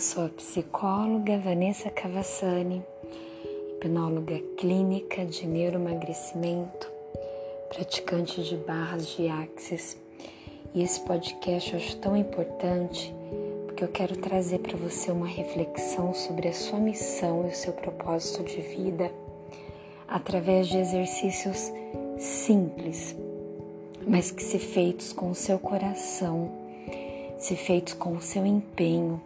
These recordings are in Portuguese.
eu sou a psicóloga Vanessa Cavassani, hipnóloga clínica de neuroemagrecimento, praticante de barras de axis. E esse podcast eu acho tão importante porque eu quero trazer para você uma reflexão sobre a sua missão e o seu propósito de vida através de exercícios simples, mas que se feitos com o seu coração se feitos com o seu empenho,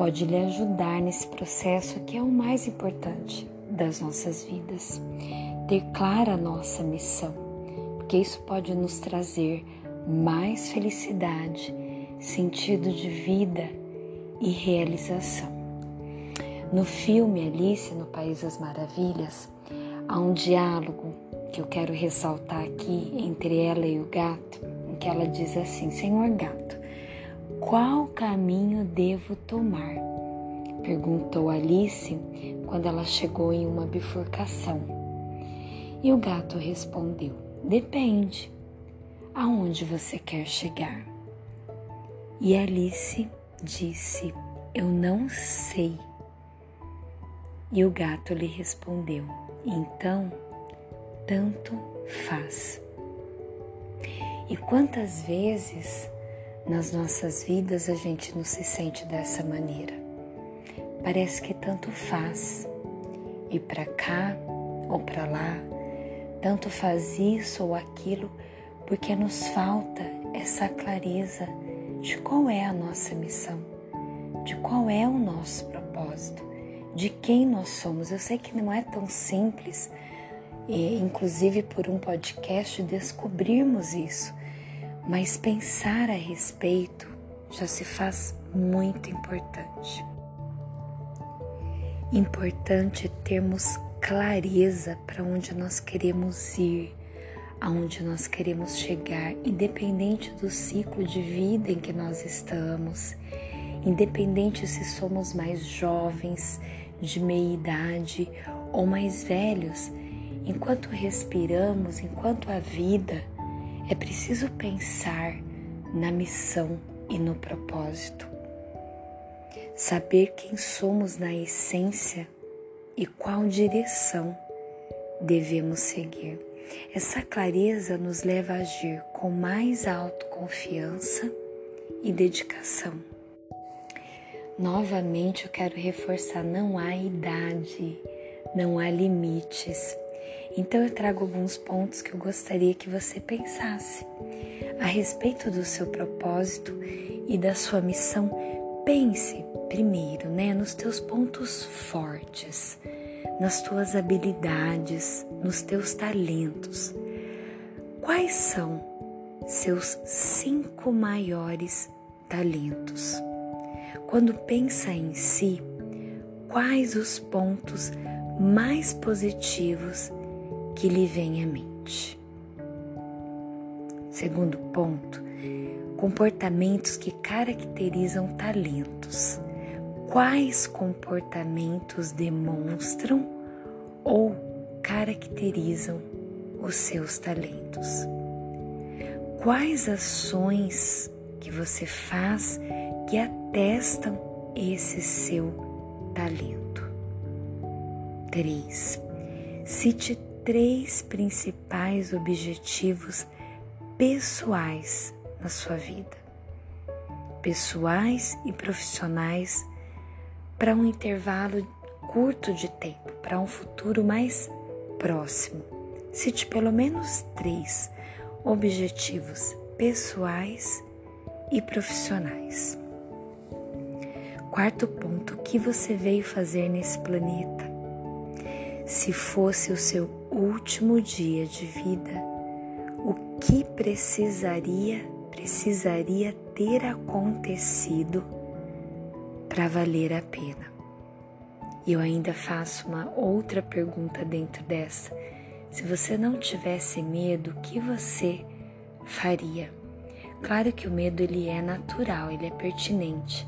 pode lhe ajudar nesse processo que é o mais importante das nossas vidas. Ter clara a nossa missão, porque isso pode nos trazer mais felicidade, sentido de vida e realização. No filme Alice no País das Maravilhas, há um diálogo que eu quero ressaltar aqui entre ela e o gato, em que ela diz assim: Senhor gato, qual caminho devo tomar? perguntou Alice quando ela chegou em uma bifurcação. E o gato respondeu: Depende. Aonde você quer chegar? E Alice disse: Eu não sei. E o gato lhe respondeu: Então, tanto faz. E quantas vezes nas nossas vidas a gente não se sente dessa maneira. Parece que tanto faz ir para cá ou para lá, tanto faz isso ou aquilo, porque nos falta essa clareza de qual é a nossa missão, de qual é o nosso propósito, de quem nós somos. Eu sei que não é tão simples, e, inclusive por um podcast, descobrirmos isso mas pensar a respeito já se faz muito importante. Importante termos clareza para onde nós queremos ir, aonde nós queremos chegar, independente do ciclo de vida em que nós estamos, independente se somos mais jovens, de meia idade ou mais velhos, enquanto respiramos, enquanto a vida é preciso pensar na missão e no propósito. Saber quem somos na essência e qual direção devemos seguir. Essa clareza nos leva a agir com mais autoconfiança e dedicação. Novamente eu quero reforçar: não há idade, não há limites. Então eu trago alguns pontos que eu gostaria que você pensasse a respeito do seu propósito e da sua missão. Pense primeiro, né, nos teus pontos fortes, nas tuas habilidades, nos teus talentos. Quais são seus cinco maiores talentos? Quando pensa em si, quais os pontos mais positivos que lhe vem à mente. Segundo ponto, comportamentos que caracterizam talentos. Quais comportamentos demonstram ou caracterizam os seus talentos? Quais ações que você faz que atestam esse seu talento? 3. Cite três principais objetivos pessoais na sua vida, pessoais e profissionais, para um intervalo curto de tempo, para um futuro mais próximo. Cite pelo menos três objetivos pessoais e profissionais. Quarto ponto: o que você veio fazer nesse planeta? Se fosse o seu último dia de vida, o que precisaria precisaria ter acontecido para valer a pena? E eu ainda faço uma outra pergunta dentro dessa. Se você não tivesse medo, o que você faria? Claro que o medo ele é natural, ele é pertinente,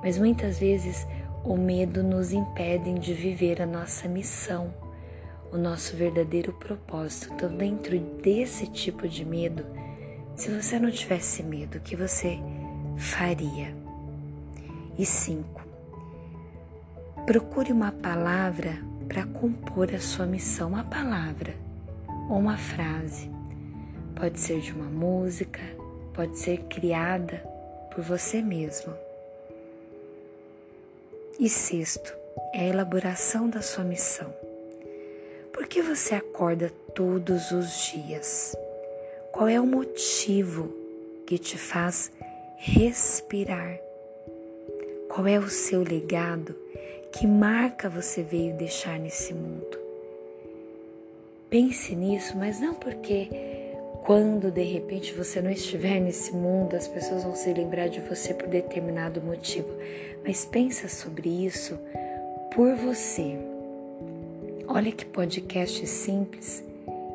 mas muitas vezes o medo nos impede de viver a nossa missão o nosso verdadeiro propósito. Então, dentro desse tipo de medo, se você não tivesse medo, o que você faria? E cinco, Procure uma palavra para compor a sua missão, uma palavra ou uma frase. Pode ser de uma música, pode ser criada por você mesmo. E sexto, é a elaboração da sua missão. Por que você acorda todos os dias? Qual é o motivo que te faz respirar? Qual é o seu legado? Que marca você veio deixar nesse mundo? Pense nisso, mas não porque quando de repente você não estiver nesse mundo, as pessoas vão se lembrar de você por determinado motivo. Mas pensa sobre isso por você. Olha que podcast simples,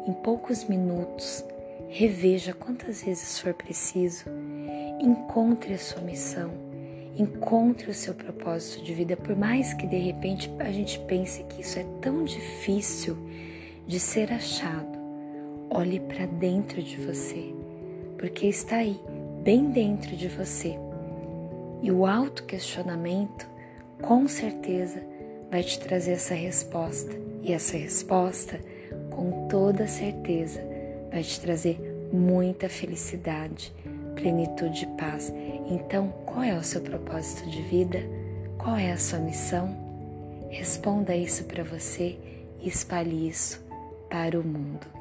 em poucos minutos, reveja quantas vezes for preciso, encontre a sua missão Encontre o seu propósito de vida, por mais que de repente a gente pense que isso é tão difícil de ser achado. Olhe para dentro de você, porque está aí, bem dentro de você. E o autoquestionamento, com certeza, vai te trazer essa resposta. E essa resposta, com toda certeza, vai te trazer muita felicidade, plenitude e paz. Então, qual é o seu propósito de vida? Qual é a sua missão? Responda isso para você e espalhe isso para o mundo.